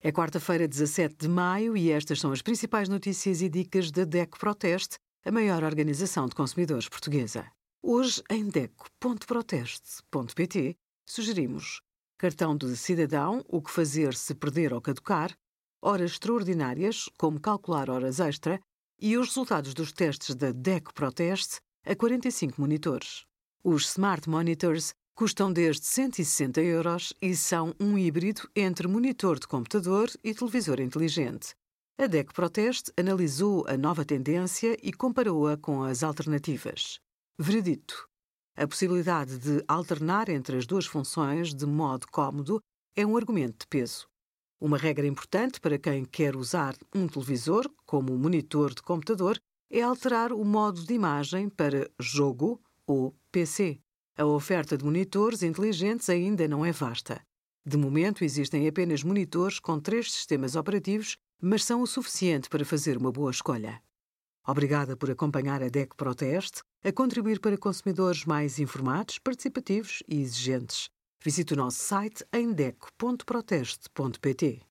É quarta-feira, 17 de maio, e estas são as principais notícias e dicas da DECO Proteste, a maior organização de consumidores portuguesa. Hoje, em DECO.proteste.pt, sugerimos cartão de cidadão, o que fazer se perder ou caducar, horas extraordinárias, como calcular horas extra, e os resultados dos testes da DECO Proteste a 45 monitores. Os Smart Monitors Custam desde 160 euros e são um híbrido entre monitor de computador e televisor inteligente. A DEC Proteste analisou a nova tendência e comparou-a com as alternativas. Veredito. A possibilidade de alternar entre as duas funções de modo cómodo é um argumento de peso. Uma regra importante para quem quer usar um televisor como monitor de computador é alterar o modo de imagem para jogo ou PC. A oferta de monitores inteligentes ainda não é vasta. De momento, existem apenas monitores com três sistemas operativos, mas são o suficiente para fazer uma boa escolha. Obrigada por acompanhar a DEC Proteste, a contribuir para consumidores mais informados, participativos e exigentes. Visite o nosso site em deco.proteste.pt.